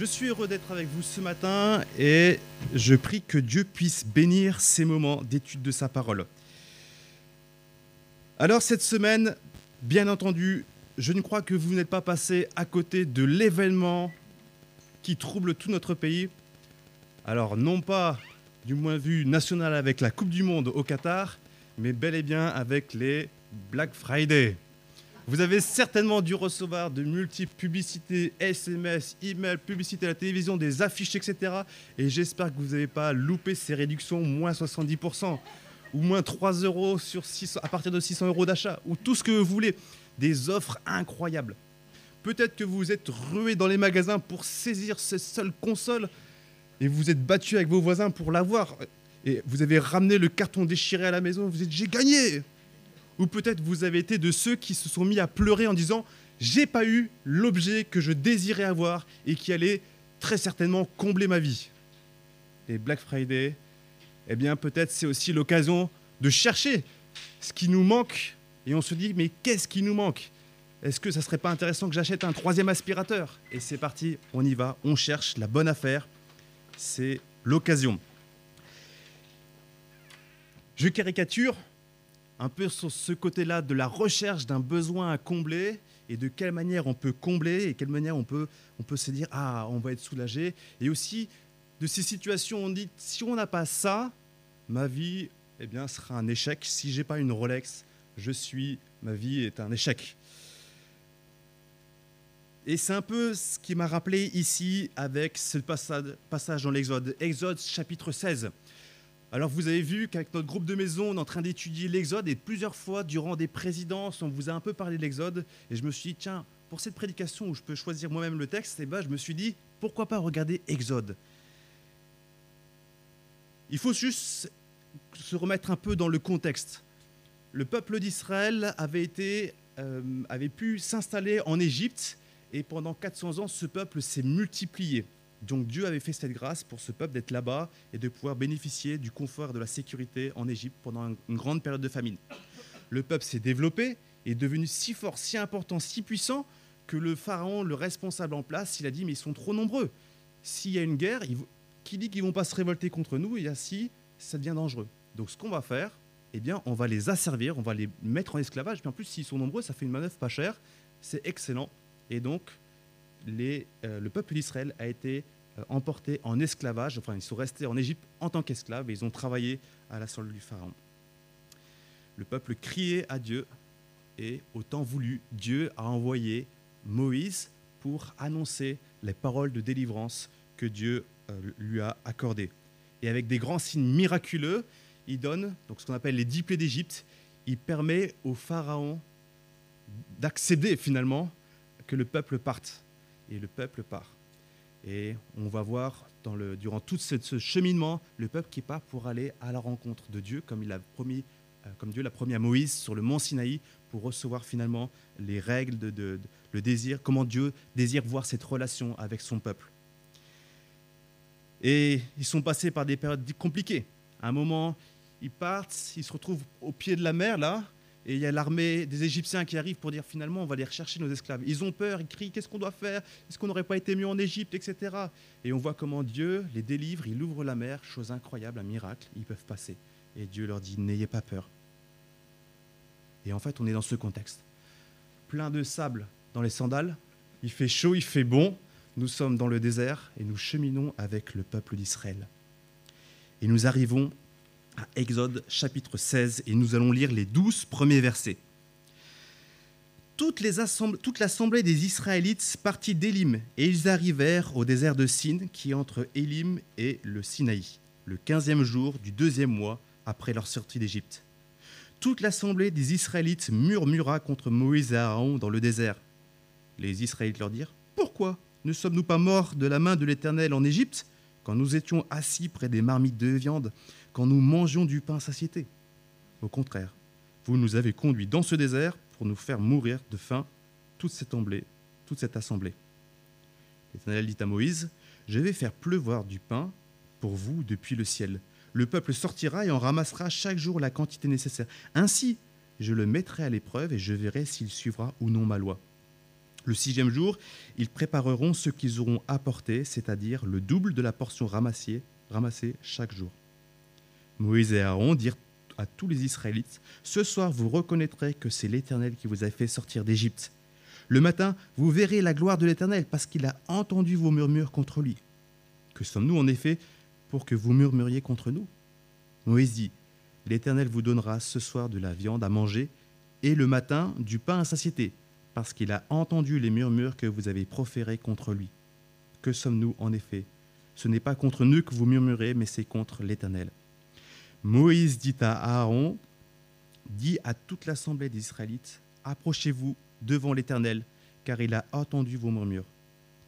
Je suis heureux d'être avec vous ce matin et je prie que Dieu puisse bénir ces moments d'étude de sa parole. Alors cette semaine, bien entendu, je ne crois que vous n'êtes pas passé à côté de l'événement qui trouble tout notre pays. Alors non pas du point de vue national avec la Coupe du Monde au Qatar, mais bel et bien avec les Black Friday. Vous avez certainement dû recevoir de multiples publicités, SMS, emails, publicités à la télévision, des affiches, etc. Et j'espère que vous n'avez pas loupé ces réductions, moins 70%, ou moins 3 euros sur 600, à partir de 600 euros d'achat, ou tout ce que vous voulez. Des offres incroyables. Peut-être que vous êtes rué dans les magasins pour saisir cette seule console et vous êtes battu avec vos voisins pour l'avoir. Et vous avez ramené le carton déchiré à la maison, vous êtes j'ai gagné ou peut-être vous avez été de ceux qui se sont mis à pleurer en disant j'ai pas eu l'objet que je désirais avoir et qui allait très certainement combler ma vie. Et Black Friday, eh bien peut-être c'est aussi l'occasion de chercher ce qui nous manque et on se dit mais qu'est-ce qui nous manque? Est-ce que ça serait pas intéressant que j'achète un troisième aspirateur? Et c'est parti, on y va, on cherche la bonne affaire. C'est l'occasion. Je caricature, un peu sur ce côté-là de la recherche d'un besoin à combler et de quelle manière on peut combler et quelle manière on peut, on peut se dire ah on va être soulagé et aussi de ces situations où on dit si on n'a pas ça ma vie eh bien sera un échec. Si j'ai pas une Rolex je suis ma vie est un échec et c'est un peu ce qui m'a rappelé ici avec ce passage, passage dans l'Exode, Exode chapitre 16. Alors vous avez vu qu'avec notre groupe de maison, on est en train d'étudier l'Exode et plusieurs fois durant des présidences, on vous a un peu parlé de l'Exode et je me suis dit tiens, pour cette prédication où je peux choisir moi-même le texte, eh ben, je me suis dit pourquoi pas regarder Exode? Il faut juste se remettre un peu dans le contexte. Le peuple d'Israël avait été euh, avait pu s'installer en Égypte et pendant 400 ans, ce peuple s'est multiplié. Donc Dieu avait fait cette grâce pour ce peuple d'être là-bas et de pouvoir bénéficier du confort et de la sécurité en Égypte pendant une grande période de famine. Le peuple s'est développé et est devenu si fort, si important, si puissant que le pharaon, le responsable en place, il a dit mais ils sont trop nombreux. S'il y a une guerre, qui dit qu'ils vont pas se révolter contre nous Et ainsi, ça devient dangereux. Donc ce qu'on va faire, eh bien, on va les asservir, on va les mettre en esclavage. Puis en plus, s'ils sont nombreux, ça fait une manœuvre pas chère. C'est excellent. Et donc, euh, le peuple d'Israël a été euh, emporté en esclavage, enfin ils sont restés en Égypte en tant qu'esclaves et ils ont travaillé à la solde du Pharaon. Le peuple criait à Dieu et au temps voulu, Dieu a envoyé Moïse pour annoncer les paroles de délivrance que Dieu euh, lui a accordées. Et avec des grands signes miraculeux, il donne donc ce qu'on appelle les dix plaies d'Égypte. Il permet au Pharaon d'accéder finalement que le peuple parte et le peuple part. Et on va voir durant tout ce, cheminement le peuple qui part pour aller à la rencontre de Dieu, comme, il promis, euh, comme Dieu l'a promis à Moïse sur le mont Sinaï, pour recevoir finalement les règles, de, le désir, comment Dieu désire voir cette relation avec son peuple. Et ils sont passés par des périodes compliquées. À un moment, ils partent, ils se retrouvent au pied de la mer, là, et il y a l'armée des Égyptiens qui arrive pour dire finalement on va aller rechercher nos esclaves. Ils ont peur, ils crient qu'est-ce qu'on doit faire? Est-ce qu'on n'aurait pas été mieux en Égypte, etc. Et on voit comment Dieu les délivre, il ouvre la mer, chose incroyable, un miracle, ils peuvent passer. Et Dieu leur dit n'ayez pas peur. Et en fait on est dans ce contexte. Plein de sable dans les sandales, il fait chaud, il fait bon, nous sommes dans le désert et nous cheminons avec le peuple d'Israël. Et nous arrivons Exode chapitre 16 et nous allons lire les douze premiers versets. Toute, l'assemblée des Israélites partit d'Élim et ils arrivèrent au désert de Sin qui est entre Élim et le Sinaï, le quinzième jour du deuxième mois après leur sortie d'Égypte. Toute l'assemblée des Israélites murmura contre Moïse et Aaron dans le désert. Les Israélites leur dirent Pourquoi ne sommes-nous pas morts de la main de l'Éternel en Égypte quand nous étions assis près des marmites de viande quand nous mangions du pain satiété. Au contraire, vous nous avez conduits dans ce désert pour nous faire mourir de faim, toute cette assemblée. Toute cette assemblée. L'Éternel dit à Moïse, Je vais faire pleuvoir du pain pour vous depuis le ciel. Le peuple sortira et en ramassera chaque jour la quantité nécessaire. Ainsi, je le mettrai à l'épreuve et je verrai s'il suivra ou non ma loi. Le sixième jour, ils prépareront ce qu'ils auront apporté, c'est-à-dire le double de la portion ramassée, ramassée chaque jour. Moïse et Aaron dirent à tous les Israélites, Ce soir vous reconnaîtrez que c'est l'Éternel qui vous a fait sortir d'Égypte. Le matin, vous verrez la gloire de l'Éternel, parce qu'il a entendu vos murmures contre lui. Que sommes-nous en effet pour que vous murmuriez contre nous? Moïse dit, L'Éternel vous donnera ce soir de la viande à manger, et le matin du pain à satiété, parce qu'il a entendu les murmures que vous avez proférés contre lui. Que sommes-nous en effet? Ce n'est pas contre nous que vous murmurez, mais c'est contre l'Éternel. Moïse dit à Aaron, dit à toute l'assemblée des Israélites, approchez-vous devant l'Éternel, car il a entendu vos murmures.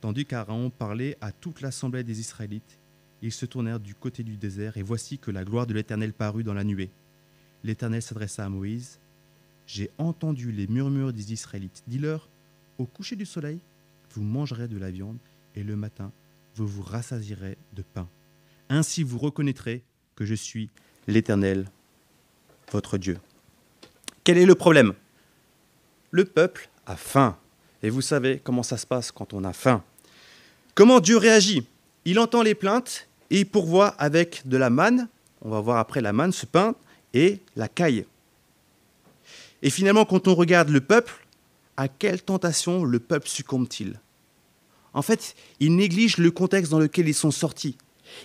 Tandis qu'Aaron parlait à toute l'assemblée des Israélites, ils se tournèrent du côté du désert, et voici que la gloire de l'Éternel parut dans la nuée. L'Éternel s'adressa à Moïse, J'ai entendu les murmures des Israélites. Dis-leur, au coucher du soleil, vous mangerez de la viande, et le matin, vous vous rassasierez de pain. Ainsi vous reconnaîtrez que je suis l'Éternel, votre Dieu. Quel est le problème? Le peuple a faim. Et vous savez comment ça se passe quand on a faim. Comment Dieu réagit? Il entend les plaintes et il pourvoit avec de la manne, on va voir après la manne, ce pain, et la caille. Et finalement, quand on regarde le peuple, à quelle tentation le peuple succombe-t-il? En fait, il néglige le contexte dans lequel ils sont sortis.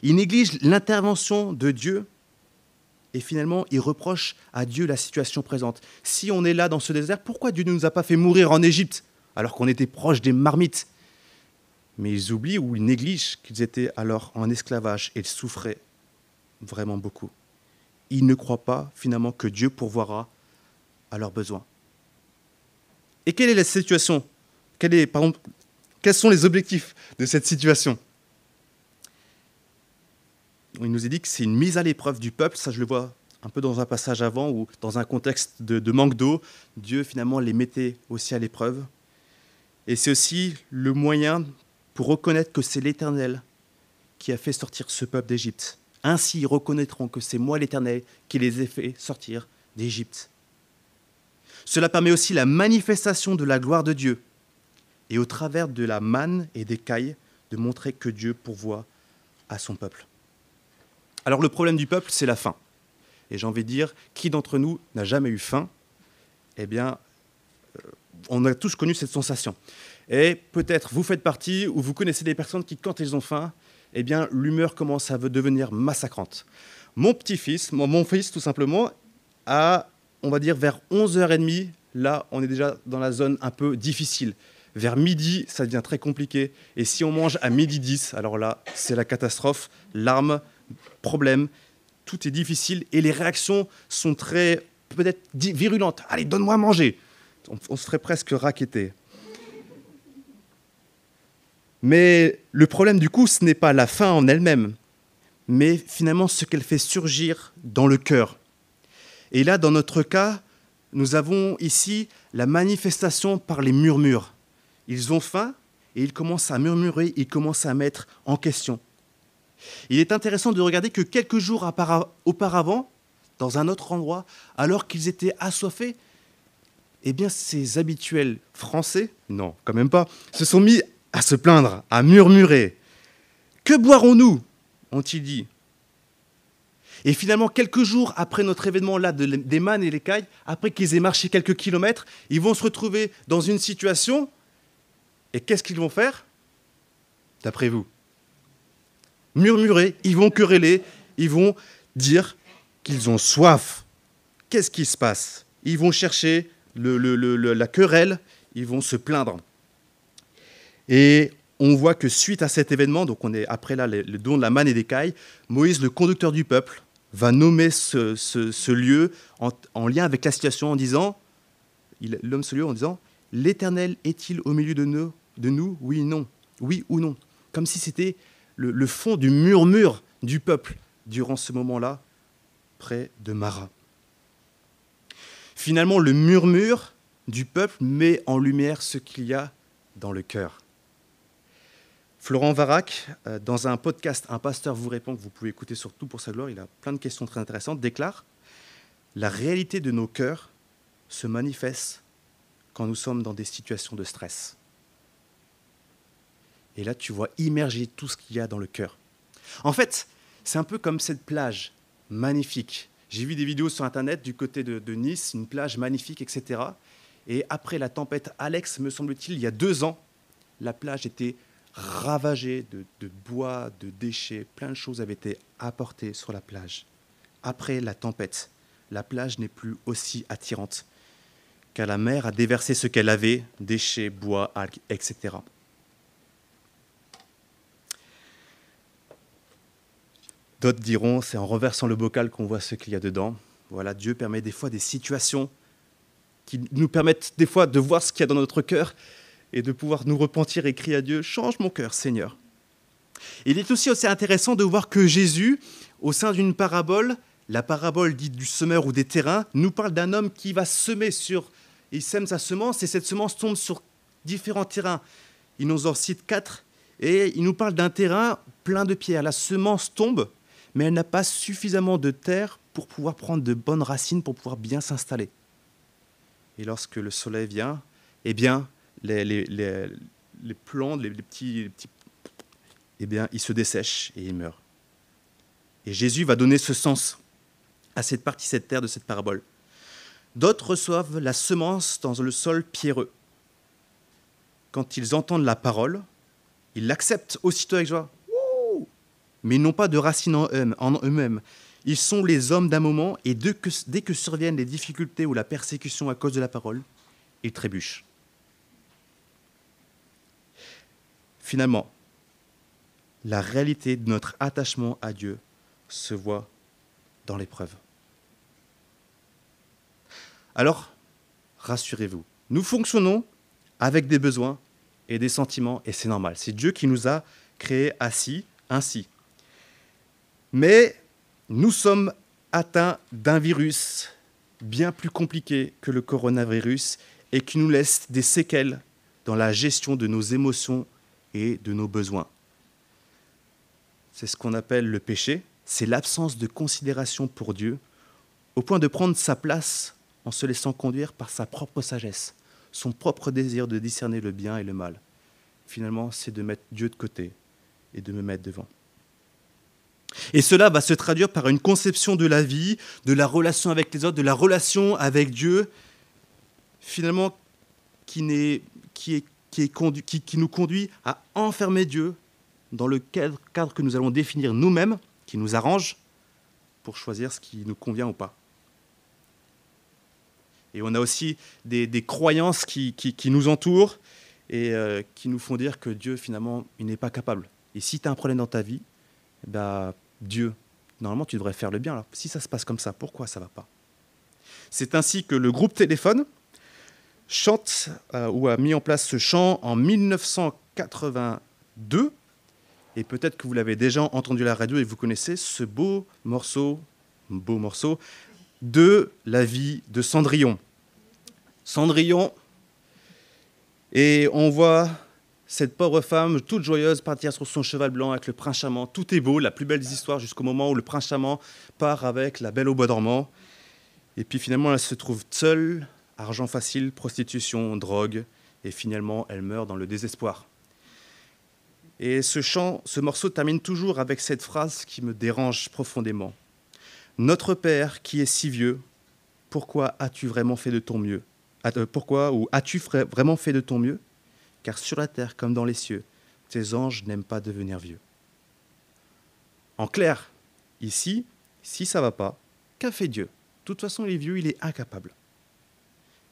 Il néglige l'intervention de Dieu et finalement, il reproche à Dieu la situation présente. Si on est là dans ce désert, pourquoi Dieu ne nous a pas fait mourir en Égypte alors qu'on était proche des marmites? Mais ils oublient ou ils négligent qu'ils étaient alors en esclavage et ils souffraient vraiment beaucoup. Ils ne croient pas finalement que Dieu pourvoira à leurs besoins. Et quelle est la situation? Quels sont les objectifs de cette situation? Il nous est dit que c'est une mise à l'épreuve du peuple. Ça, je le vois un peu dans un passage avant, où dans un contexte de, manque d'eau, Dieu finalement les mettait aussi à l'épreuve. Et c'est aussi le moyen pour reconnaître que c'est l'Éternel qui a fait sortir ce peuple d'Égypte. Ainsi, ils reconnaîtront que c'est moi l'Éternel qui les ai fait sortir d'Égypte. Cela permet aussi la manifestation de la gloire de Dieu, et au travers de la manne et des cailles, de montrer que Dieu pourvoit à son peuple. Alors le problème du peuple, c'est la faim. Et j'ai envie de dire, qui d'entre nous n'a jamais eu faim? Eh bien, euh, on a tous connu cette sensation. Et peut-être vous faites partie ou vous connaissez des personnes qui, quand elles ont faim, eh bien, l'humeur commence à devenir massacrante. Mon petit-fils, mon, fils tout simplement, a, on va dire, vers 11h30, là, on est déjà dans la zone un peu difficile. Vers midi, ça devient très compliqué. Et si on mange à midi 10, alors là, c'est la catastrophe. Larmes, problème, tout est difficile et les réactions sont très peut-être virulentes. Allez, donne-moi à manger. On, se ferait presque raqueter. Mais le problème du coup, ce n'est pas la faim en elle-même, mais finalement ce qu'elle fait surgir dans le cœur. Et là, dans notre cas, nous avons ici la manifestation par les murmures. Ils ont faim et ils commencent à murmurer, ils commencent à mettre en question. Il est intéressant de regarder que quelques jours auparavant, dans un autre endroit, alors qu'ils étaient assoiffés, eh bien, ces habituels Français, non, quand même pas, se sont mis à se plaindre, à murmurer. Que boirons-nous? ont-ils dit. Et finalement, quelques jours après notre événement-là des mannes et les cailles, après qu'ils aient marché quelques kilomètres, ils vont se retrouver dans une situation. Et qu'est-ce qu'ils vont faire? D'après vous? Murmurer, ils vont quereller, ils vont dire qu'ils ont soif. Qu'est-ce qui se passe? Ils vont chercher la querelle, ils vont se plaindre. Et on voit que suite à cet événement, donc on est après là le, don de la manne et des cailles, Moïse, le conducteur du peuple, va nommer ce, lieu en, lien avec la situation en disant, il nomme ce lieu en disant, l'Éternel est-il au milieu de nous, de nous? Oui, non. Oui ou non. Comme si c'était le, fond du murmure du peuple durant ce moment-là, près de Mara. Finalement, le murmure du peuple met en lumière ce qu'il y a dans le cœur. Florent Varac, euh, dans un podcast Un pasteur vous répond, que vous pouvez écouter sur Tout pour sa gloire, il a plein de questions très intéressantes, déclare La réalité de nos cœurs se manifeste quand nous sommes dans des situations de stress. Et là, tu vois immerger tout ce qu'il y a dans le cœur. En fait, c'est un peu comme cette plage magnifique. J'ai vu des vidéos sur Internet du côté de, Nice, une plage magnifique, etc. Et après la tempête Alex, me semble-t-il, il y a deux ans, la plage était ravagée de, de, bois, de déchets, plein de choses avaient été apportées sur la plage. Après la tempête, la plage n'est plus aussi attirante, car la mer a déversé ce qu'elle avait, déchets, bois, algues, etc. D'autres diront, c'est en renversant le bocal qu'on voit ce qu'il y a dedans. Voilà, Dieu permet des fois des situations qui nous permettent des fois de voir ce qu'il y a dans notre cœur et de pouvoir nous repentir et crier à Dieu, change mon cœur, Seigneur. Il est aussi assez intéressant de voir que Jésus, au sein d'une parabole, la parabole dite du semeur ou des terrains, nous parle d'un homme qui va semer sur, il sème sa semence et cette semence tombe sur différents terrains. Il nous en cite quatre et il nous parle d'un terrain plein de pierres. La semence tombe, mais elle n'a pas suffisamment de terre pour pouvoir prendre de bonnes racines pour pouvoir bien s'installer. Et lorsque le soleil vient, eh bien, les, les, les, les plantes, les, petits, les petits, eh bien, ils se dessèchent et ils meurent. Et Jésus va donner ce sens à cette partie, cette terre de cette parabole. D'autres reçoivent la semence dans le sol pierreux. Quand ils entendent la parole, ils l'acceptent aussitôt avec joie. Mais n'ont pas de racines en eux-mêmes. Ils sont les hommes d'un moment et dès que, dès que surviennent les difficultés ou la persécution à cause de la parole, ils trébuchent. Finalement, la réalité de notre attachement à Dieu se voit dans l'épreuve. Alors, rassurez-vous, nous fonctionnons avec des besoins et des sentiments, et c'est normal. C'est Dieu qui nous a créés assis ainsi. Mais nous sommes atteints d'un virus bien plus compliqué que le coronavirus et qui nous laisse des séquelles dans la gestion de nos émotions et de nos besoins. C'est ce qu'on appelle le péché, c'est l'absence de considération pour Dieu, au point de prendre sa place en se laissant conduire par sa propre sagesse, son propre désir de discerner le bien et le mal. Finalement, c'est de mettre Dieu de côté et de me mettre devant. Et cela va se traduire par une conception de la vie, de la relation avec les autres, de la relation avec Dieu, finalement, qui, est, qui, nous conduit à enfermer Dieu dans le cadre, cadre que nous allons définir nous-mêmes, qui nous arrange, pour choisir ce qui nous convient ou pas. Et on a aussi des, des croyances qui, qui, qui, nous entourent et euh, qui nous font dire que Dieu, finalement, il n'est pas capable. Et si tu as un problème dans ta vie, bah, Dieu, normalement, tu devrais faire le bien. Alors, si ça se passe comme ça, pourquoi ça ne va pas? C'est ainsi que le groupe Téléphone chante euh, ou a mis en place ce chant en 1982. Et peut-être que vous l'avez déjà entendu à la radio et vous connaissez ce beau morceau, beau morceau de la vie de Cendrillon. Cendrillon, et on voit cette pauvre femme, toute joyeuse, partir sur son cheval blanc avec le prince charmant. Tout est beau, la plus belle des histoires, jusqu'au moment où le prince charmant part avec la belle au bois dormant. Et puis finalement, elle se trouve seule, argent facile, prostitution, drogue, et finalement, elle meurt dans le désespoir. Et ce chant, ce morceau termine toujours avec cette phrase qui me dérange profondément. Notre Père qui est si vieux, pourquoi as-tu vraiment fait de ton mieux? Euh, Pourquoi ou as-tu vraiment fait de ton mieux? Car sur la terre comme dans les cieux, tes anges n'aiment pas devenir vieux. En clair, ici, si ça va pas, qu'a fait Dieu? De toute façon, il est vieux, il est incapable.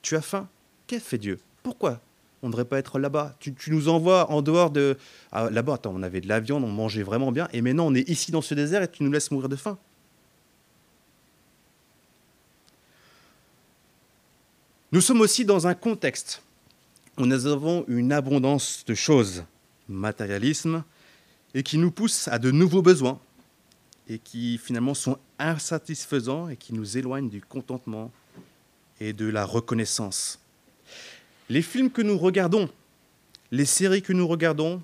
Tu as faim? Qu'a fait Dieu? Pourquoi? On ne devrait pas être là-bas tu, nous envoies en dehors de... Ah, là-bas, attends, on avait de la viande, on mangeait vraiment bien, et maintenant on est ici dans ce désert et tu nous laisses mourir de faim. Nous sommes aussi dans un contexte nous avons une abondance de choses, matérialisme, et qui nous pousse à de nouveaux besoins, et qui finalement sont insatisfaisants et qui nous éloignent du contentement et de la reconnaissance. Les films que nous regardons, les séries que nous regardons,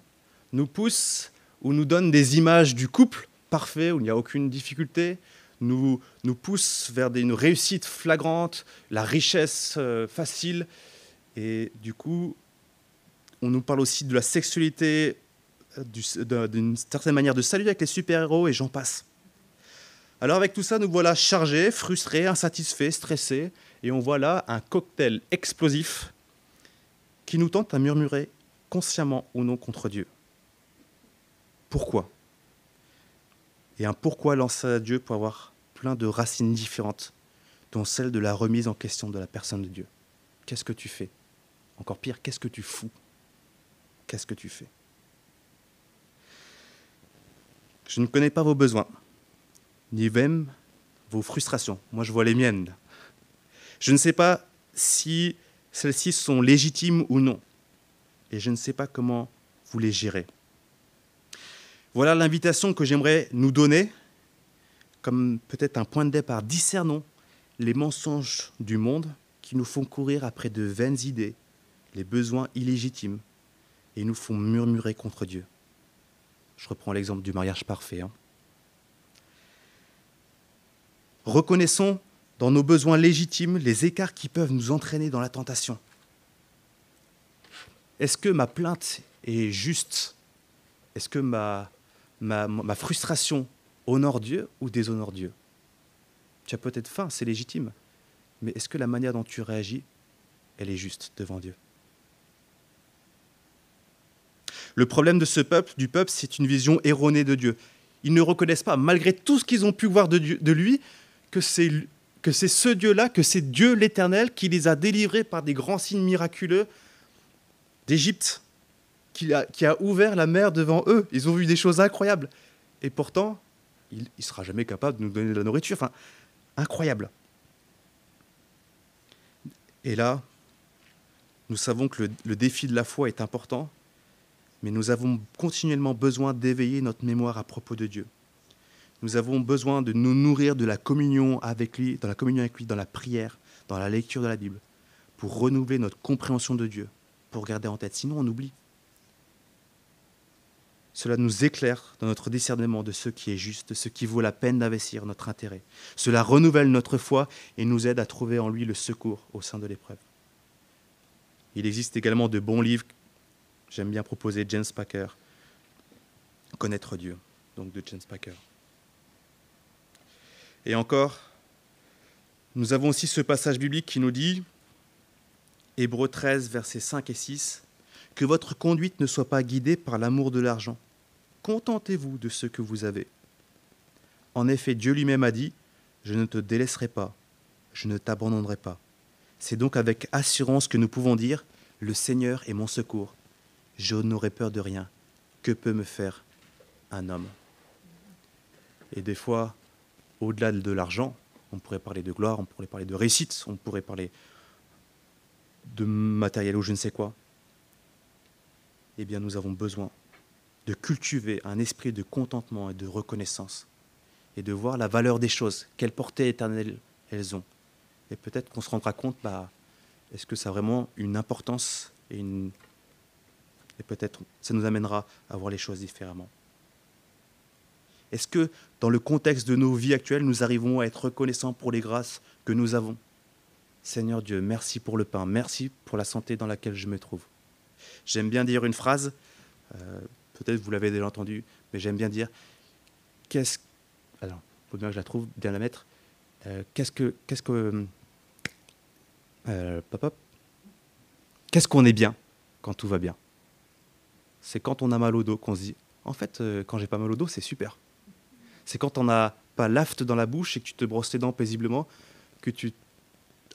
nous poussent ou nous donnent des images du couple parfait, où il n'y a aucune difficulté, nous, nous pousse vers une réussite flagrante, la richesse euh, facile. Et du coup, on nous parle aussi de la sexualité d'une certaine manière de saluer avec les super-héros et j'en passe. Alors avec tout ça, nous voilà chargés, frustrés, insatisfaits, stressés, et on voit là un cocktail explosif qui nous tente à murmurer consciemment ou non contre Dieu. Pourquoi? Et un pourquoi lancé à Dieu pour avoir plein de racines différentes, dont celle de la remise en question de la personne de Dieu. Qu'est-ce que tu fais? Encore pire, qu'est-ce que tu fous? Qu'est-ce que tu fais? Je ne connais pas vos besoins, ni même vos frustrations. Moi, je vois les miennes. Je ne sais pas si celles-ci sont légitimes ou non. Et je ne sais pas comment vous les gérez. Voilà l'invitation que j'aimerais nous donner comme peut-être un point de départ. Discernons les mensonges du monde qui nous font courir après de vaines idées, les besoins illégitimes, et nous font murmurer contre Dieu. Je reprends l'exemple du mariage parfait. Hein. Reconnaissons dans nos besoins légitimes les écarts qui peuvent nous entraîner dans la tentation. Est-ce que ma plainte est juste? Est-ce que ma, frustration honore Dieu ou déshonore Dieu? Tu as peut-être faim, c'est légitime, mais est-ce que la manière dont tu réagis, elle est juste devant Dieu? Le problème de ce peuple, du peuple, c'est une vision erronée de Dieu. Ils ne reconnaissent pas, malgré tout ce qu'ils ont pu voir de, lui, que c'est ce Dieu-là, que c'est Dieu l'Éternel qui les a délivrés par des grands signes miraculeux d'Égypte, qui a, ouvert la mer devant eux. Ils ont vu des choses incroyables. Et pourtant, il ne sera jamais capable de nous donner de la nourriture. Enfin, incroyable. Et là, nous savons que le défi de la foi est important, mais nous avons continuellement besoin d'éveiller notre mémoire à propos de Dieu. Nous avons besoin de nous nourrir de la communion avec lui, dans la communion avec lui, dans la prière, dans la lecture de la Bible, pour renouveler notre compréhension de Dieu, pour garder en tête. Sinon, on oublie. Cela nous éclaire dans notre discernement de ce qui est juste, de ce qui vaut la peine d'investir notre intérêt. Cela renouvelle notre foi et nous aide à trouver en lui le secours au sein de l'épreuve. Il existe également de bons livres. J'aime bien proposer James Packer, Connaître Dieu, donc de James Packer. Et encore, nous avons aussi ce passage biblique qui nous dit, Hébreux 13, versets 5 et 6, que votre conduite ne soit pas guidée par l'amour de l'argent. Contentez-vous de ce que vous avez. En effet, Dieu lui-même a dit, Je ne te délaisserai pas, je ne t'abandonnerai pas. C'est donc avec assurance que nous pouvons dire, Le Seigneur est mon secours. Je n'aurai peur de rien. Que peut me faire un homme? Et des fois, au-delà de l'argent, on pourrait parler de gloire, on pourrait parler de réussite, on pourrait parler de matériel ou je ne sais quoi. Eh bien, nous avons besoin de cultiver un esprit de contentement et de reconnaissance et de voir la valeur des choses, quelle portée éternelle elles ont. Et peut-être qu'on se rendra compte, bah, est-ce que ça a vraiment une importance et, une... et peut-être ça nous amènera à voir les choses différemment. Est-ce que dans le contexte de nos vies actuelles, nous arrivons à être reconnaissants pour les grâces que nous avons? Seigneur Dieu, merci pour le pain, merci pour la santé dans laquelle je me trouve. J'aime bien dire une phrase, euh, peut-être vous l'avez déjà entendue, mais j'aime bien dire qu'est-ce. Alors, il faut bien que je la trouve, bien la mettre. Euh, qu'est-ce que. Qu'est-ce que. Euh, qu'est-ce qu'on est bien quand tout va bien? C'est quand on a mal au dos qu'on se dit en fait, quand j'ai pas mal au dos, c'est super c'est quand on n'a pas l'aft dans la bouche et que tu te brosses les dents paisiblement, que tu...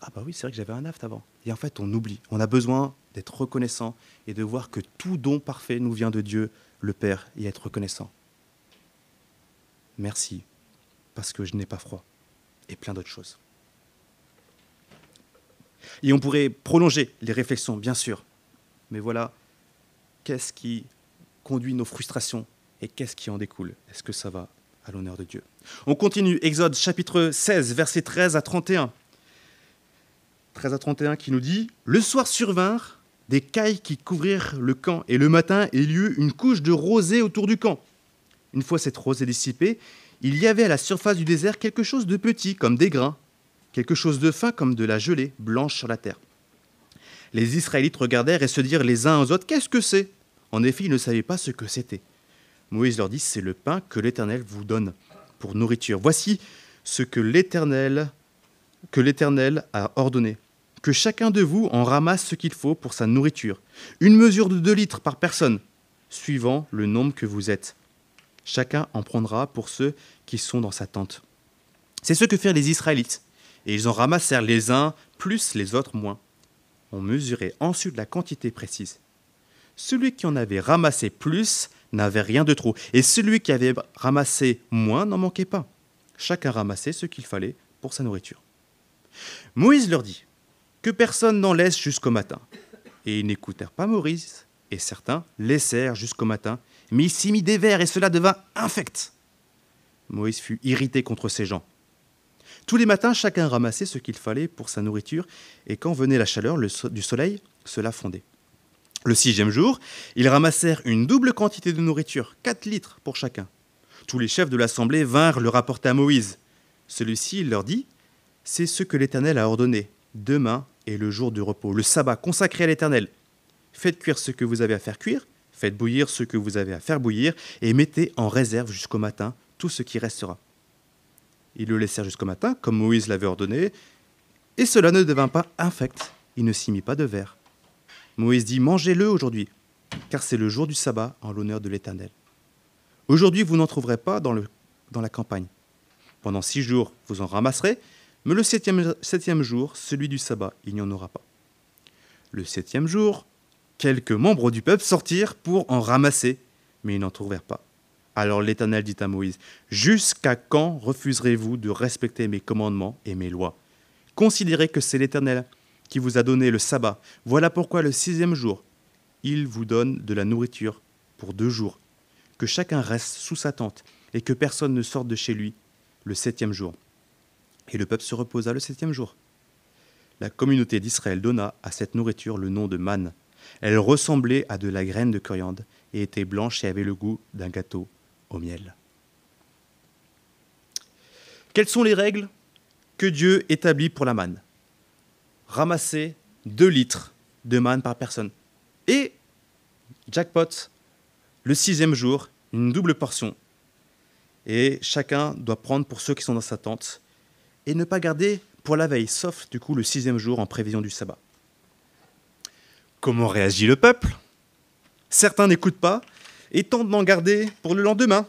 Ah bah oui, c'est vrai que j'avais un aft avant. Et en fait, on oublie. On a besoin d'être reconnaissant et de voir que tout don parfait nous vient de Dieu, le Père, et être reconnaissant. Merci, parce que je n'ai pas froid. Et plein d'autres choses. Et on pourrait prolonger les réflexions, bien sûr. Mais voilà, qu'est-ce qui conduit nos frustrations et qu'est-ce qui en découle? Est-ce que ça va à l'honneur de Dieu? On continue, Exode chapitre 16, versets 13 à 31. 13 à 31 qui nous dit Le soir survinrent des cailles qui couvrirent le camp, et le matin il y eut une couche de rosée autour du camp. Une fois cette rosée dissipée, il y avait à la surface du désert quelque chose de petit, comme des grains, quelque chose de fin, comme de la gelée, blanche sur la terre. Les Israélites regardèrent et se dirent les uns aux autres Qu'est-ce que c'est? En effet, ils ne savaient pas ce que c'était. Moïse leur dit, c'est le pain que l'Éternel vous donne pour nourriture. Voici ce que l'Éternel a ordonné. Que chacun de vous en ramasse ce qu'il faut pour sa nourriture. Une mesure de deux litres par personne, suivant le nombre que vous êtes. Chacun en prendra pour ceux qui sont dans sa tente. C'est ce que firent les Israélites. Et ils en ramassèrent les uns plus les autres moins. On mesurait ensuite la quantité précise. Celui qui en avait ramassé plus n'avait rien de trop, et celui qui avait ramassé moins n'en manquait pas. Chacun ramassait ce qu'il fallait pour sa nourriture. Moïse leur dit que personne n'en laisse jusqu'au matin. Et ils n'écoutèrent pas Moïse, et certains laissèrent jusqu'au matin, mais il s'y mit des vers, et cela devint infect. Moïse fut irrité contre ces gens. Tous les matins, chacun ramassait ce qu'il fallait pour sa nourriture, et quand venait la chaleur du soleil, cela fondait. Le sixième jour, ils ramassèrent une double quantité de nourriture, quatre litres pour chacun. Tous les chefs de l'assemblée vinrent le rapporter à Moïse. Celui-ci leur dit C'est ce que l'Éternel a ordonné. Demain est le jour du repos, le sabbat consacré à l'Éternel. Faites cuire ce que vous avez à faire cuire, faites bouillir ce que vous avez à faire bouillir, et mettez en réserve jusqu'au matin tout ce qui restera. Ils le laissèrent jusqu'au matin, comme Moïse l'avait ordonné, et cela ne devint pas infect. Il ne s'y mit pas de verre. Moïse dit Mangez-le aujourd'hui, car c'est le jour du sabbat en l'honneur de l'Éternel. Aujourd'hui, vous n'en trouverez pas dans, la campagne. Pendant six jours, vous en ramasserez, mais le septième, septième jour, celui du sabbat, il n'y en aura pas. Le septième jour, quelques membres du peuple sortirent pour en ramasser, mais ils n'en trouvèrent pas. Alors l'Éternel dit à Moïse, Jusqu'à quand refuserez-vous de respecter mes commandements et mes lois? Considérez que c'est l'Éternel qui vous a donné le sabbat. Voilà pourquoi le sixième jour, il vous donne de la nourriture pour deux jours. Que chacun reste sous sa tente et que personne ne sorte de chez lui le septième jour. Et le peuple se reposa le septième jour. La communauté d'Israël donna à cette nourriture le nom de manne. Elle ressemblait à de la graine de coriandre et était blanche et avait le goût d'un gâteau au miel. Quelles sont les règles que Dieu établit pour la manne? Ramasser 2 litres de manne par personne. Et, jackpot, le sixième jour, une double portion. Et chacun doit prendre pour ceux qui sont dans sa tente et ne pas garder pour la veille, sauf du coup le sixième jour en prévision du sabbat. Comment réagit le peuple? Certains n'écoutent pas et tentent d'en garder pour le lendemain.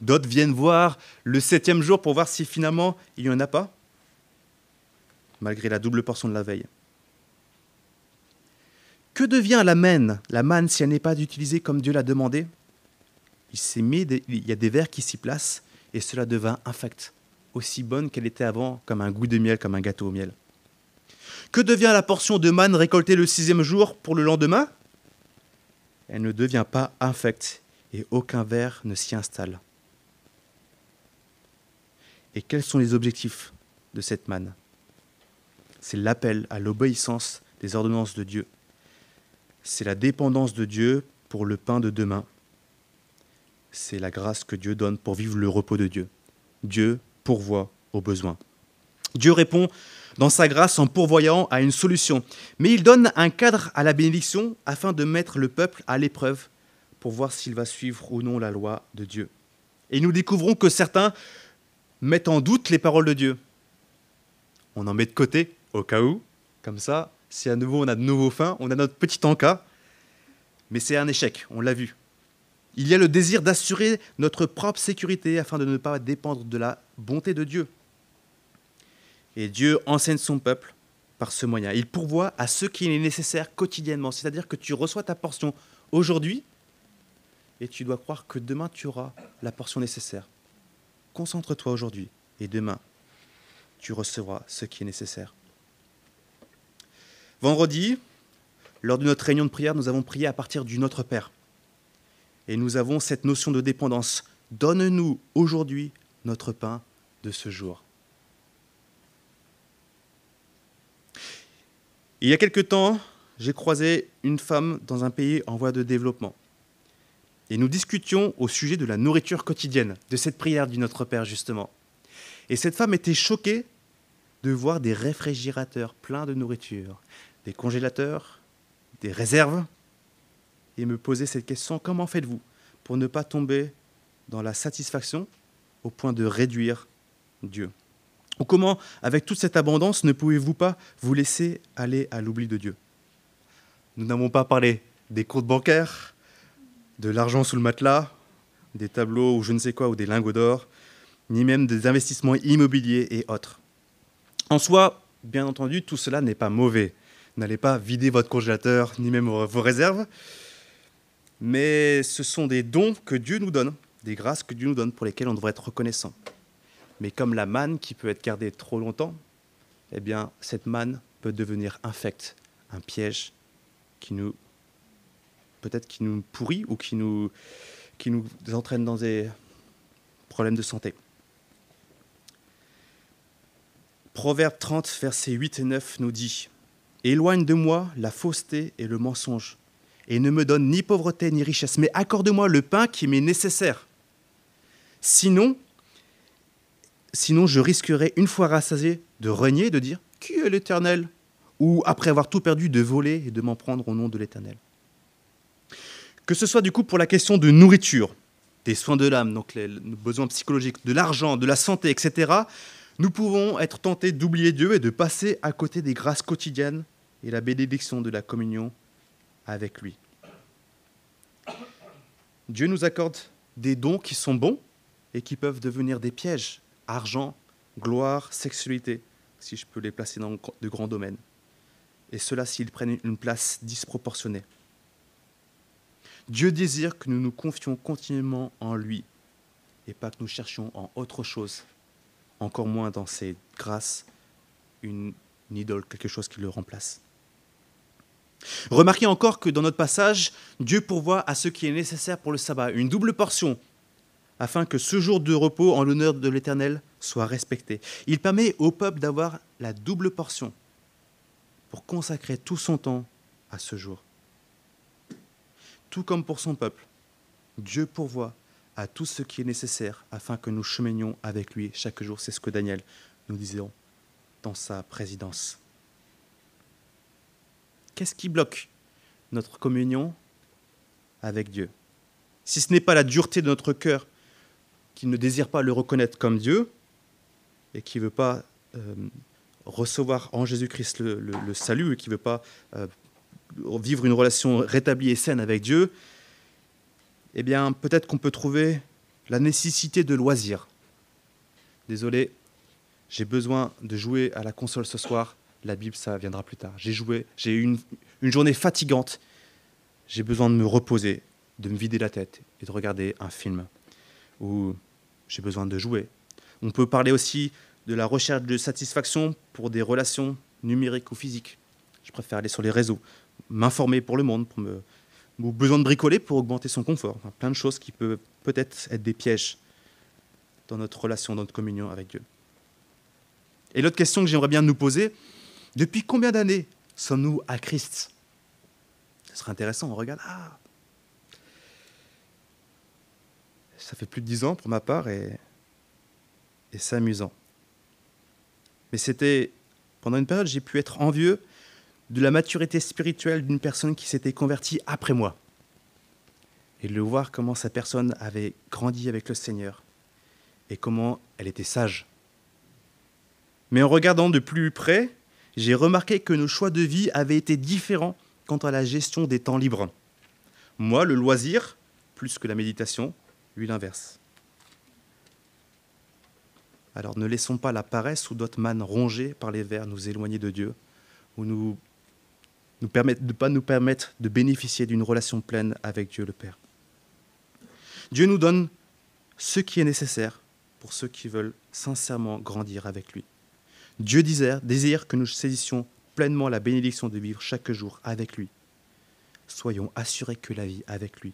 D'autres viennent voir le septième jour pour voir si finalement il n'y en a pas, malgré la double portion de la veille. Que devient la manne, la manne si elle n'est pas utilisée comme Dieu l'a demandé? Il s'est mis, il y a des vers qui s'y placent et cela devint infect, aussi bonne qu'elle était avant, comme un goût de miel, comme un gâteau au miel. Que devient la portion de manne récoltée le sixième jour pour le lendemain? Elle ne devient pas infecte et aucun ver ne s'y installe. Et quels sont les objectifs de cette manne? C'est l'appel à l'obéissance des ordonnances de Dieu. C'est la dépendance de Dieu pour le pain de demain. C'est la grâce que Dieu donne pour vivre le repos de Dieu. Dieu pourvoit aux besoins. Dieu répond dans sa grâce en pourvoyant à une solution. Mais il donne un cadre à la bénédiction afin de mettre le peuple à l'épreuve pour voir s'il va suivre ou non la loi de Dieu. Et nous découvrons que certains mettent en doute les paroles de Dieu. On en met de côté au cas où, comme ça, si à nouveau on a de nouveaux fins, on a notre petit encas, mais c'est un échec, on l'a vu. Il y a le désir d'assurer notre propre sécurité afin de ne pas dépendre de la bonté de Dieu. Et Dieu enseigne son peuple par ce moyen. Il pourvoit à ce qui est nécessaire quotidiennement. C'est-à-dire que tu reçois ta portion aujourd'hui et tu dois croire que demain tu auras la portion nécessaire. Concentre-toi aujourd'hui et demain tu recevras ce qui est nécessaire. Vendredi, lors de notre réunion de prière, nous avons prié à partir du Notre Père. Et nous avons cette notion de dépendance. Donne-nous aujourd'hui notre pain de ce jour. Il y a quelque temps, j'ai croisé une femme dans un pays en voie de développement. Et nous discutions au sujet de la nourriture quotidienne, de cette prière du Notre Père justement. Et cette femme était choquée de voir des réfrigérateurs pleins de nourriture, des congélateurs, des réserves. et me poser cette question, comment faites-vous pour ne pas tomber dans la satisfaction au point de réduire Dieu? Ou comment, avec toute cette abondance, ne pouvez-vous pas vous laisser aller à l'oubli de Dieu? Nous n'avons pas parlé des comptes bancaires, de l'argent sous le matelas, des tableaux ou je ne sais quoi, ou des lingots d'or, ni même des investissements immobiliers et autres. En soi, bien entendu, tout cela n'est pas mauvais. N'allez pas vider votre congélateur, ni même vos réserves. Mais ce sont des dons que Dieu nous donne, des grâces que Dieu nous donne pour lesquelles on devrait être reconnaissant. Mais comme la manne qui peut être gardée trop longtemps, eh bien, cette manne peut devenir infecte, un piège qui nous, peut-être qui nous pourrit ou qui nous, qui nous entraîne dans des problèmes de santé. Proverbe 30, versets 8 et 9 nous dit Éloigne de moi la fausseté et le mensonge, et ne me donne ni pauvreté ni richesse, mais accorde-moi le pain qui m'est nécessaire. Sinon, sinon je risquerais, une fois rassasié, de renier, de dire Qui est l'Éternel? Ou après avoir tout perdu, de voler et de m'en prendre au nom de l'Éternel. Que ce soit du coup pour la question de nourriture, des soins de l'âme, donc les besoins psychologiques, de l'argent, de la santé, etc., nous pouvons être tentés d'oublier Dieu et de passer à côté des grâces quotidiennes et la bénédiction de la communion avec lui. Dieu nous accorde des dons qui sont bons et qui peuvent devenir des pièges. Argent, gloire, sexualité, si je peux les placer dans de grands domaines. Et cela s'ils prennent une place disproportionnée. Dieu désire que nous nous confions continuellement en lui et pas que nous cherchions en autre chose, encore moins dans ses grâces, une, idole, quelque chose qui le remplace. Remarquez encore que dans notre passage, Dieu pourvoit à ce qui est nécessaire pour le sabbat, une double portion, afin que ce jour de repos en l'honneur de l'Éternel soit respecté. Il permet au peuple d'avoir la double portion pour consacrer tout son temps à ce jour. Tout comme pour son peuple, Dieu pourvoit à tout ce qui est nécessaire afin que nous cheminions avec lui chaque jour. C'est ce que Daniel nous disait dans sa présidence. Qu'est-ce qui bloque notre communion avec Dieu? Si ce n'est pas la dureté de notre cœur qui ne désire pas le reconnaître comme Dieu et qui ne veut pas euh, recevoir en Jésus-Christ le, salut et qui ne veut pas euh, vivre une relation rétablie et saine avec Dieu, eh bien peut-être qu'on peut trouver la nécessité de loisirs. Désolé, j'ai besoin de jouer à la console ce soir, la Bible, ça viendra plus tard. J'ai joué, j'ai eu une, journée fatigante, j'ai besoin de me reposer, de me vider la tête et de regarder un film. Ou j'ai besoin de jouer. On peut parler aussi de la recherche de satisfaction pour des relations numériques ou physiques. Je préfère aller sur les réseaux m'informer pour le monde, pour me, ou besoin de bricoler pour augmenter son confort. plein de choses qui peuvent peut-être être des pièges dans notre relation, dans notre communion avec Dieu. Et l'autre question que j'aimerais bien nous poser, depuis combien d'années sommes-nous à Christ? Ce serait intéressant, on regarde, ah Ça fait plus de dix ans pour ma part et, et c'est amusant. Mais c'était, pendant une période, j'ai pu être envieux de la maturité spirituelle d'une personne qui s'était convertie après moi. Et de voir comment sa personne avait grandi avec le Seigneur et comment elle était sage. Mais en regardant de plus près, j'ai remarqué que nos choix de vie avaient été différents quant à la gestion des temps libres. Moi, le loisir, plus que la méditation, lui l'inverse. Alors ne laissons pas la paresse ou d'autres mannes rongées par les vers nous éloigner de Dieu, ou nous nous ne pas nous permettre de bénéficier d'une relation pleine avec Dieu le Père. Dieu nous donne ce qui est nécessaire pour ceux qui veulent sincèrement grandir avec lui. Dieu désire, désire que nous saisissions pleinement la bénédiction de vivre chaque jour avec lui. Soyons assurés que la vie avec lui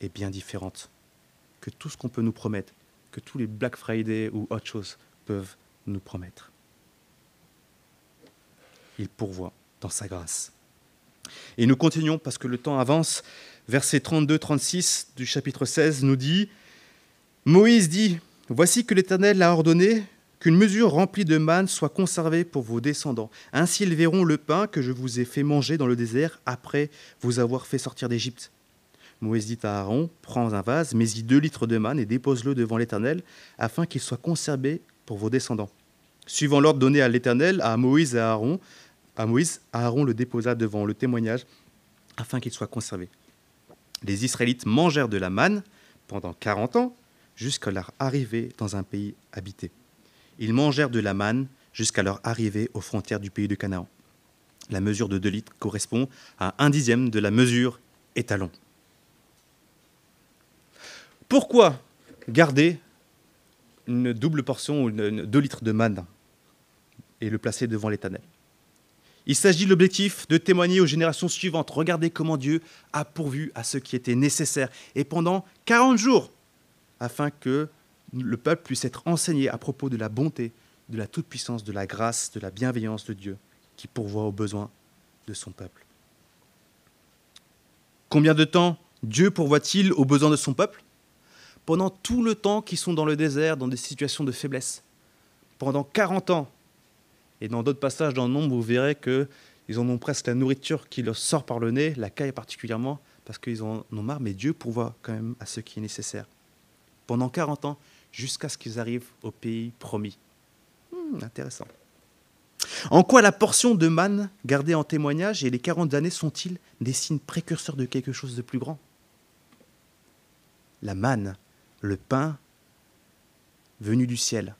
est bien différente que tout ce qu'on peut nous promettre, que tous les Black Friday ou autre chose peuvent nous promettre. Il pourvoit dans sa grâce. Et nous continuons parce que le temps avance. Verset 32-36 du chapitre 16 nous dit, Moïse dit, Voici que l'Éternel a ordonné qu'une mesure remplie de manne soit conservée pour vos descendants. Ainsi ils verront le pain que je vous ai fait manger dans le désert après vous avoir fait sortir d'Égypte. Moïse dit à Aaron, prends un vase, mets-y deux litres de manne et dépose-le devant l'Éternel, afin qu'il soit conservé pour vos descendants. Suivant l'ordre donné à l'Éternel, à Moïse et à Aaron, à Moïse, Aaron le déposa devant le témoignage, afin qu'il soit conservé. Les Israélites mangèrent de la manne pendant quarante ans, jusqu'à leur arrivée dans un pays habité. Ils mangèrent de la manne jusqu'à leur arrivée aux frontières du pays de Canaan. La mesure de deux litres correspond à un dixième de la mesure étalon. Pourquoi garder une double portion ou deux litres de manne et le placer devant l'Éternel? Il s'agit de l'objectif de témoigner aux générations suivantes. Regardez comment Dieu a pourvu à ce qui était nécessaire. Et pendant 40 jours, afin que le peuple puisse être enseigné à propos de la bonté, de la toute-puissance, de la grâce, de la bienveillance de Dieu qui pourvoit aux besoins de son peuple. Combien de temps Dieu pourvoit-il aux besoins de son peuple? Pendant tout le temps qu'ils sont dans le désert, dans des situations de faiblesse. Pendant 40 ans. Et dans d'autres passages dans le nombre, vous verrez qu'ils en ont presque la nourriture qui leur sort par le nez, la caille particulièrement, parce qu'ils en ont marre, mais Dieu pourvoit quand même à ce qui est nécessaire pendant 40 ans jusqu'à ce qu'ils arrivent au pays promis. Hmm, intéressant. En quoi la portion de manne gardée en témoignage et les 40 années sont-ils des signes précurseurs de quelque chose de plus grand? La manne, le pain venu du ciel,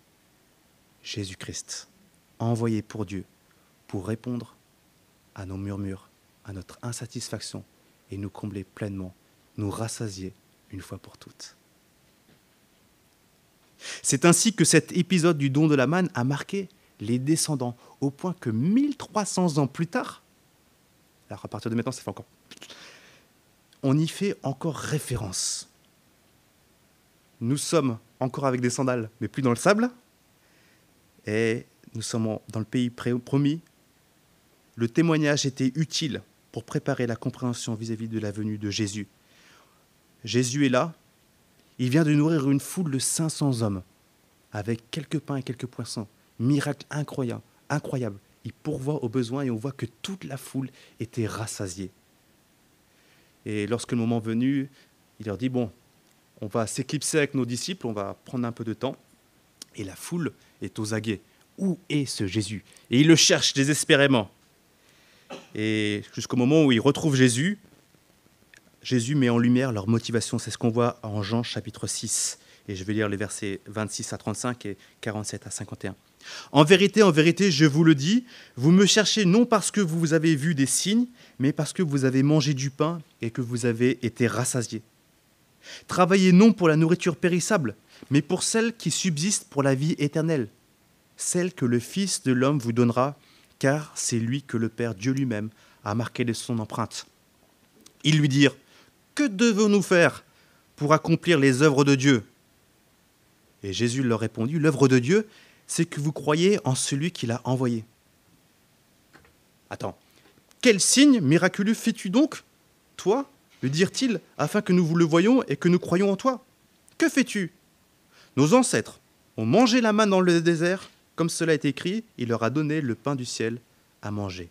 Jésus-Christ, envoyé pour Dieu pour répondre à nos murmures, à notre insatisfaction et nous combler pleinement, nous rassasier une fois pour toutes. C'est ainsi que cet épisode du don de la manne a marqué les descendants, au point que 1300 ans plus tard, alors à partir de maintenant, ça fait encore. On y fait encore référence. Nous sommes encore avec des sandales, mais plus dans le sable. Et nous sommes dans le pays promis. Le témoignage était utile pour préparer la compréhension vis-à-vis -vis de la venue de Jésus. Jésus est là, il vient de nourrir une foule de 500 hommes avec quelques pains et quelques poissons. Miracle incroyable, incroyable. Il pourvoit aux besoins et on voit que toute la foule était rassasiée. Et lorsque le moment venu, il leur dit, bon, on va s'éclipser avec nos disciples, on va prendre un peu de temps. Et la foule est aux aguets. Où est ce Jésus? Et il le cherche désespérément. Et jusqu'au moment où il retrouve Jésus, Jésus met en lumière leur motivation. C'est ce qu'on voit en Jean chapitre 6. Et je vais lire les versets 26 à 35 et 47 à 51. En vérité, en vérité, je vous le dis, vous me cherchez non parce que vous avez vu des signes, mais parce que vous avez mangé du pain et que vous avez été rassasiés. Travaillez non pour la nourriture périssable, mais pour celle qui subsiste pour la vie éternelle, celle que le Fils de l'homme vous donnera, car c'est lui que le Père Dieu lui-même a marqué de son empreinte. Ils lui dirent, que devons-nous faire pour accomplir les œuvres de Dieu? Et Jésus leur répondit, L'œuvre de Dieu, c'est que vous croyez en celui qui l'a envoyé. Attends, quel signe miraculeux fais-tu donc, toi lui dirent-ils, afin que nous vous le voyions et que nous croyions en toi? Que fais-tu? Nos ancêtres ont mangé la main dans le désert, comme cela est écrit, il leur a donné le pain du ciel à manger.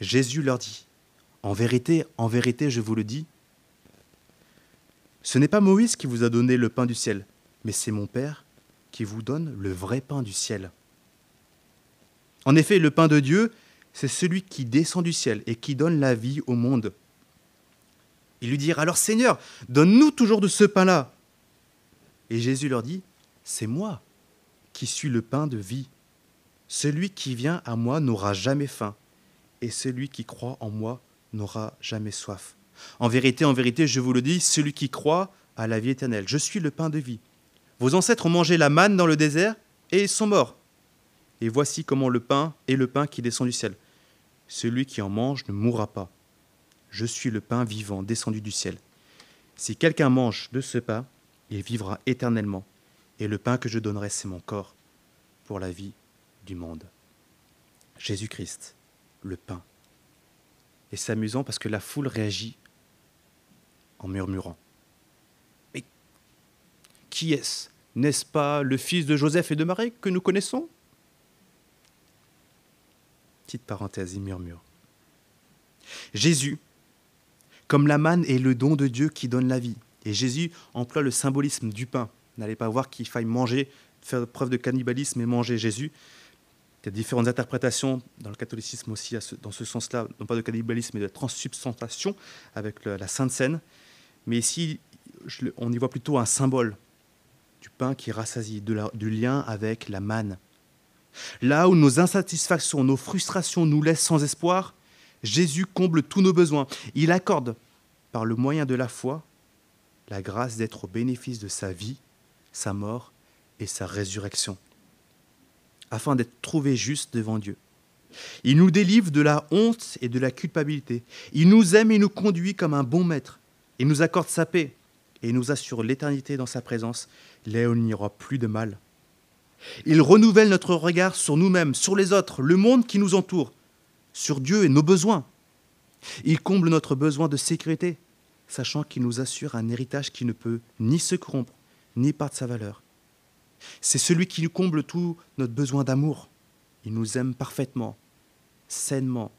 Jésus leur dit, en vérité, en vérité, je vous le dis, ce n'est pas Moïse qui vous a donné le pain du ciel, mais c'est mon Père qui vous donne le vrai pain du ciel. En effet, le pain de Dieu, c'est celui qui descend du ciel et qui donne la vie au monde. Ils lui dirent alors Seigneur, donne-nous toujours de ce pain-là. Et Jésus leur dit, c'est moi qui suis le pain de vie. Celui qui vient à moi n'aura jamais faim, et celui qui croit en moi n'aura jamais soif. En vérité, en vérité, je vous le dis, celui qui croit à la vie éternelle. Je suis le pain de vie. Vos ancêtres ont mangé la manne dans le désert et ils sont morts. Et voici comment le pain est le pain qui descend du ciel. Celui qui en mange ne mourra pas. Je suis le pain vivant descendu du ciel. Si quelqu'un mange de ce pain, il vivra éternellement. Et le pain que je donnerai, c'est mon corps pour la vie du monde. Jésus-Christ, le pain. Et c'est amusant parce que la foule réagit en murmurant. Mais qui est-ce? N'est-ce pas le fils de Joseph et de Marie que nous connaissons? Petite parenthèse, il murmure. Jésus, comme la manne est le don de Dieu qui donne la vie. Et Jésus emploie le symbolisme du pain. N'allez pas voir qu'il faille manger, faire preuve de cannibalisme et manger Jésus. Il y a différentes interprétations dans le catholicisme aussi dans ce sens-là, non pas de cannibalisme, mais de transsubstantation avec la Sainte Seine. Mais ici, on y voit plutôt un symbole du pain qui rassasie, du lien avec la manne. Là où nos insatisfactions, nos frustrations nous laissent sans espoir, Jésus comble tous nos besoins. Il accorde, par le moyen de la foi, la grâce d'être au bénéfice de sa vie, sa mort et sa résurrection, afin d'être trouvé juste devant Dieu. Il nous délivre de la honte et de la culpabilité. Il nous aime et nous conduit comme un bon maître. Il nous accorde sa paix et nous assure l'éternité dans sa présence, là il n'y aura plus de mal. Il renouvelle notre regard sur nous-mêmes, sur les autres, le monde qui nous entoure, sur Dieu et nos besoins. Il comble notre besoin de sécurité, sachant qu'il nous assure un héritage qui ne peut ni se corrompre, ni perdre sa valeur. C'est celui qui nous comble tout notre besoin d'amour. Il nous aime parfaitement, sainement.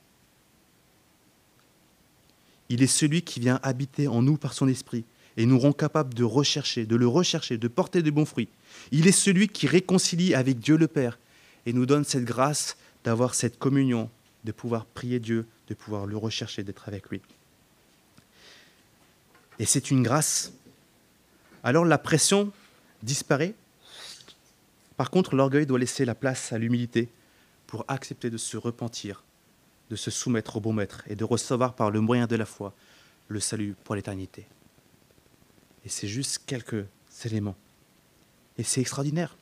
Il est celui qui vient habiter en nous par son esprit et nous rend capables de rechercher, de le rechercher, de porter de bons fruits. Il est celui qui réconcilie avec Dieu le Père et nous donne cette grâce d'avoir cette communion, de pouvoir prier Dieu, de pouvoir le rechercher, d'être avec lui. Et c'est une grâce. Alors la pression disparaît. Par contre, l'orgueil doit laisser la place à l'humilité pour accepter de se repentir, de se soumettre au bon maître et de recevoir par le moyen de la foi le salut pour l'éternité. Et c'est juste quelques éléments. Et c'est extraordinaire.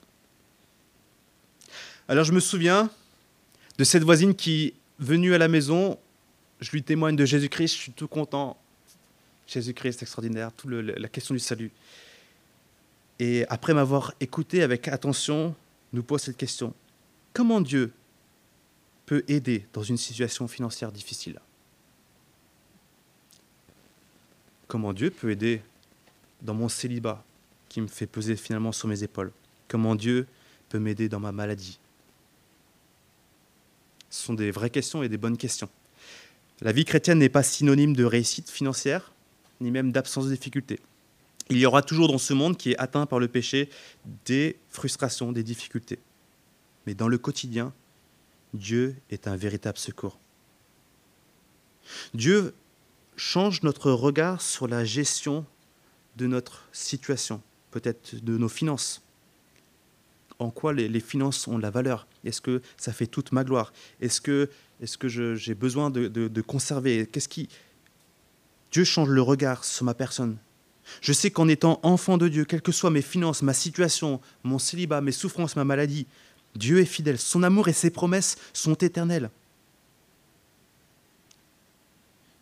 Alors je me souviens de cette voisine qui, venue à la maison, je lui témoigne de Jésus-Christ, je suis tout content. Jésus-Christ, extraordinaire, la question du salut. Et après m'avoir écouté avec attention, nous pose cette question. Comment Dieu peut aider dans une situation financière difficile? Comment Dieu peut aider dans mon célibat qui me fait peser finalement sur mes épaules? Comment Dieu peut m'aider dans ma maladie? Ce sont des vraies questions et des bonnes questions. La vie chrétienne n'est pas synonyme de réussite financière, ni même d'absence de difficultés. Il y aura toujours dans ce monde qui est atteint par le péché des frustrations, des difficultés. Mais dans le quotidien, Dieu est un véritable secours. Dieu change notre regard sur la gestion de notre situation, peut-être de nos finances. En quoi les, finances ont de la valeur? Est-ce que ça fait toute ma gloire? Est-ce que, j'ai besoin de, de conserver? Qu'est-ce qui? Dieu change le regard sur ma personne. Je sais qu'en étant enfant de Dieu, quelles que soient mes finances, ma situation, mon célibat, mes souffrances, ma maladie, Dieu est fidèle. Son amour et ses promesses sont éternelles.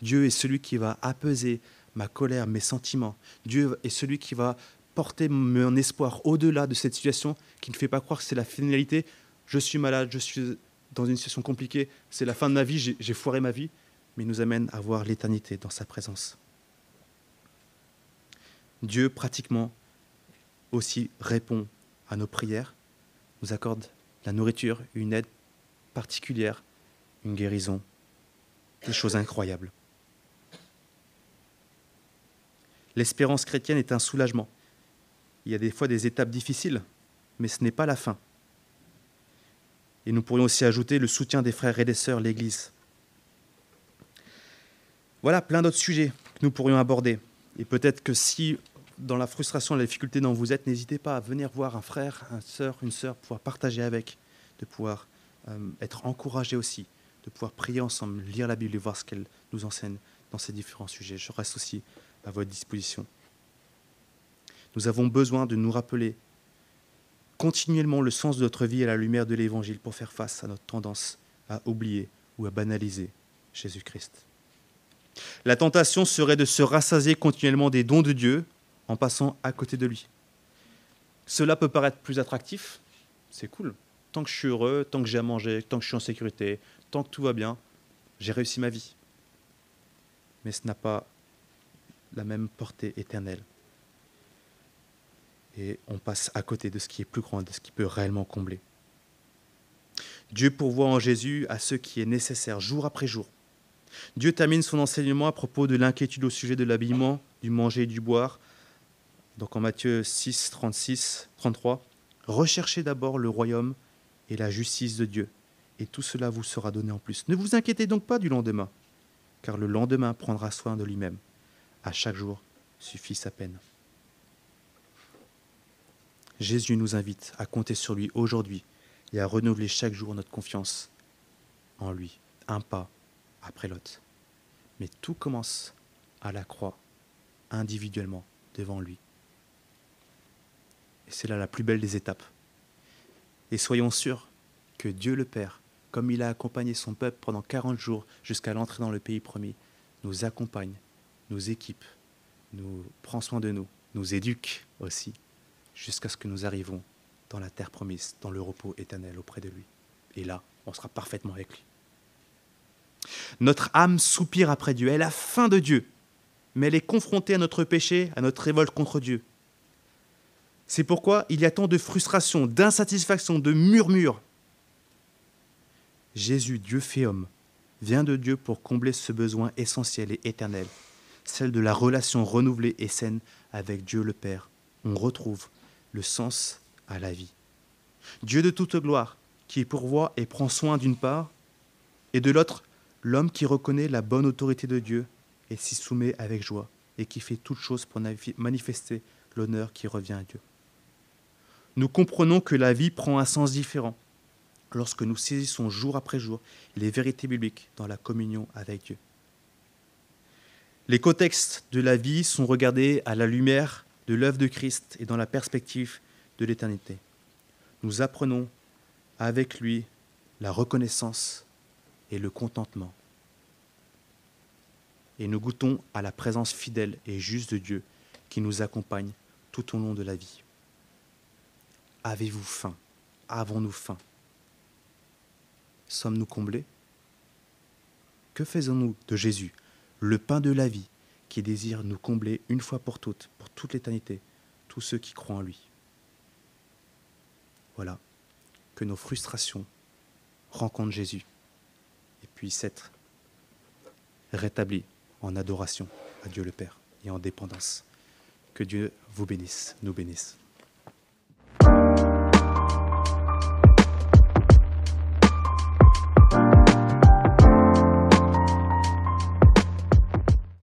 Dieu est celui qui va apaiser ma colère, mes sentiments. Dieu est celui qui va porter mon espoir au-delà de cette situation, qui ne fait pas croire que c'est la finalité. Je suis malade, je suis dans une situation compliquée, c'est la fin de ma vie, j'ai foiré ma vie, mais nous amène à voir l'éternité dans sa présence. Dieu pratiquement aussi répond à nos prières, nous accorde la nourriture, une aide particulière, une guérison, des choses incroyables. L'espérance chrétienne est un soulagement. Il y a des fois des étapes difficiles, mais ce n'est pas la fin. Et nous pourrions aussi ajouter le soutien des frères et des sœurs, l'Église. Voilà plein d'autres sujets que nous pourrions aborder. Et peut-être que si, dans la frustration, la difficulté dont vous êtes, n'hésitez pas à venir voir un frère, une sœur, une sœur, pouvoir partager avec, de pouvoir euh, être encouragé aussi, de pouvoir prier ensemble, lire la Bible et voir ce qu'elle nous enseigne dans ces différents sujets. Je reste aussi à votre disposition. Nous avons besoin de nous rappeler continuellement le sens de notre vie à la lumière de l'Évangile pour faire face à notre tendance à oublier ou à banaliser Jésus-Christ. La tentation serait de se rassasier continuellement des dons de Dieu en passant à côté de lui. Cela peut paraître plus attractif, c'est cool. Tant que je suis heureux, tant que j'ai à manger, tant que je suis en sécurité, tant que tout va bien, j'ai réussi ma vie. Mais ce n'a pas la même portée éternelle. Et on passe à côté de ce qui est plus grand, de ce qui peut réellement combler. Dieu pourvoit en Jésus à ce qui est nécessaire jour après jour. Dieu termine son enseignement à propos de l'inquiétude au sujet de l'habillement, du manger et du boire. Donc en Matthieu 6, 36, 33, Recherchez d'abord le royaume et la justice de Dieu, et tout cela vous sera donné en plus. Ne vous inquiétez donc pas du lendemain, car le lendemain prendra soin de lui-même. À chaque jour suffit sa peine. Jésus nous invite à compter sur lui aujourd'hui et à renouveler chaque jour notre confiance en lui, un pas après l'autre. Mais tout commence à la croix, individuellement, devant lui. C'est là la plus belle des étapes. Et soyons sûrs que Dieu le Père, comme il a accompagné son peuple pendant 40 jours jusqu'à l'entrée dans le pays promis, nous accompagne, nous équipe, nous prend soin de nous, nous éduque aussi, jusqu'à ce que nous arrivons dans la terre promise, dans le repos éternel auprès de lui. Et là, on sera parfaitement avec lui. Notre âme soupire après Dieu, elle a faim de Dieu, mais elle est confrontée à notre péché, à notre révolte contre Dieu. C'est pourquoi il y a tant de frustration, d'insatisfaction, de murmures. Jésus, Dieu fait homme, vient de Dieu pour combler ce besoin essentiel et éternel, celle de la relation renouvelée et saine avec Dieu le Père. On retrouve le sens à la vie. Dieu de toute gloire, qui pourvoit et prend soin d'une part, et de l'autre, l'homme qui reconnaît la bonne autorité de Dieu et s'y soumet avec joie, et qui fait toute chose pour manifester l'honneur qui revient à Dieu. Nous comprenons que la vie prend un sens différent lorsque nous saisissons jour après jour les vérités bibliques dans la communion avec Dieu. Les contextes de la vie sont regardés à la lumière de l'œuvre de Christ et dans la perspective de l'éternité. Nous apprenons avec lui la reconnaissance et le contentement. Et nous goûtons à la présence fidèle et juste de Dieu qui nous accompagne tout au long de la vie. Avez-vous faim? Avons-nous faim? Sommes-nous comblés? Que faisons-nous de Jésus, le pain de la vie, qui désire nous combler une fois pour toutes, pour toute l'éternité, tous ceux qui croient en lui? Voilà, que nos frustrations rencontrent Jésus et puissent être rétablies en adoration à Dieu le Père et en dépendance. Que Dieu vous bénisse, nous bénisse.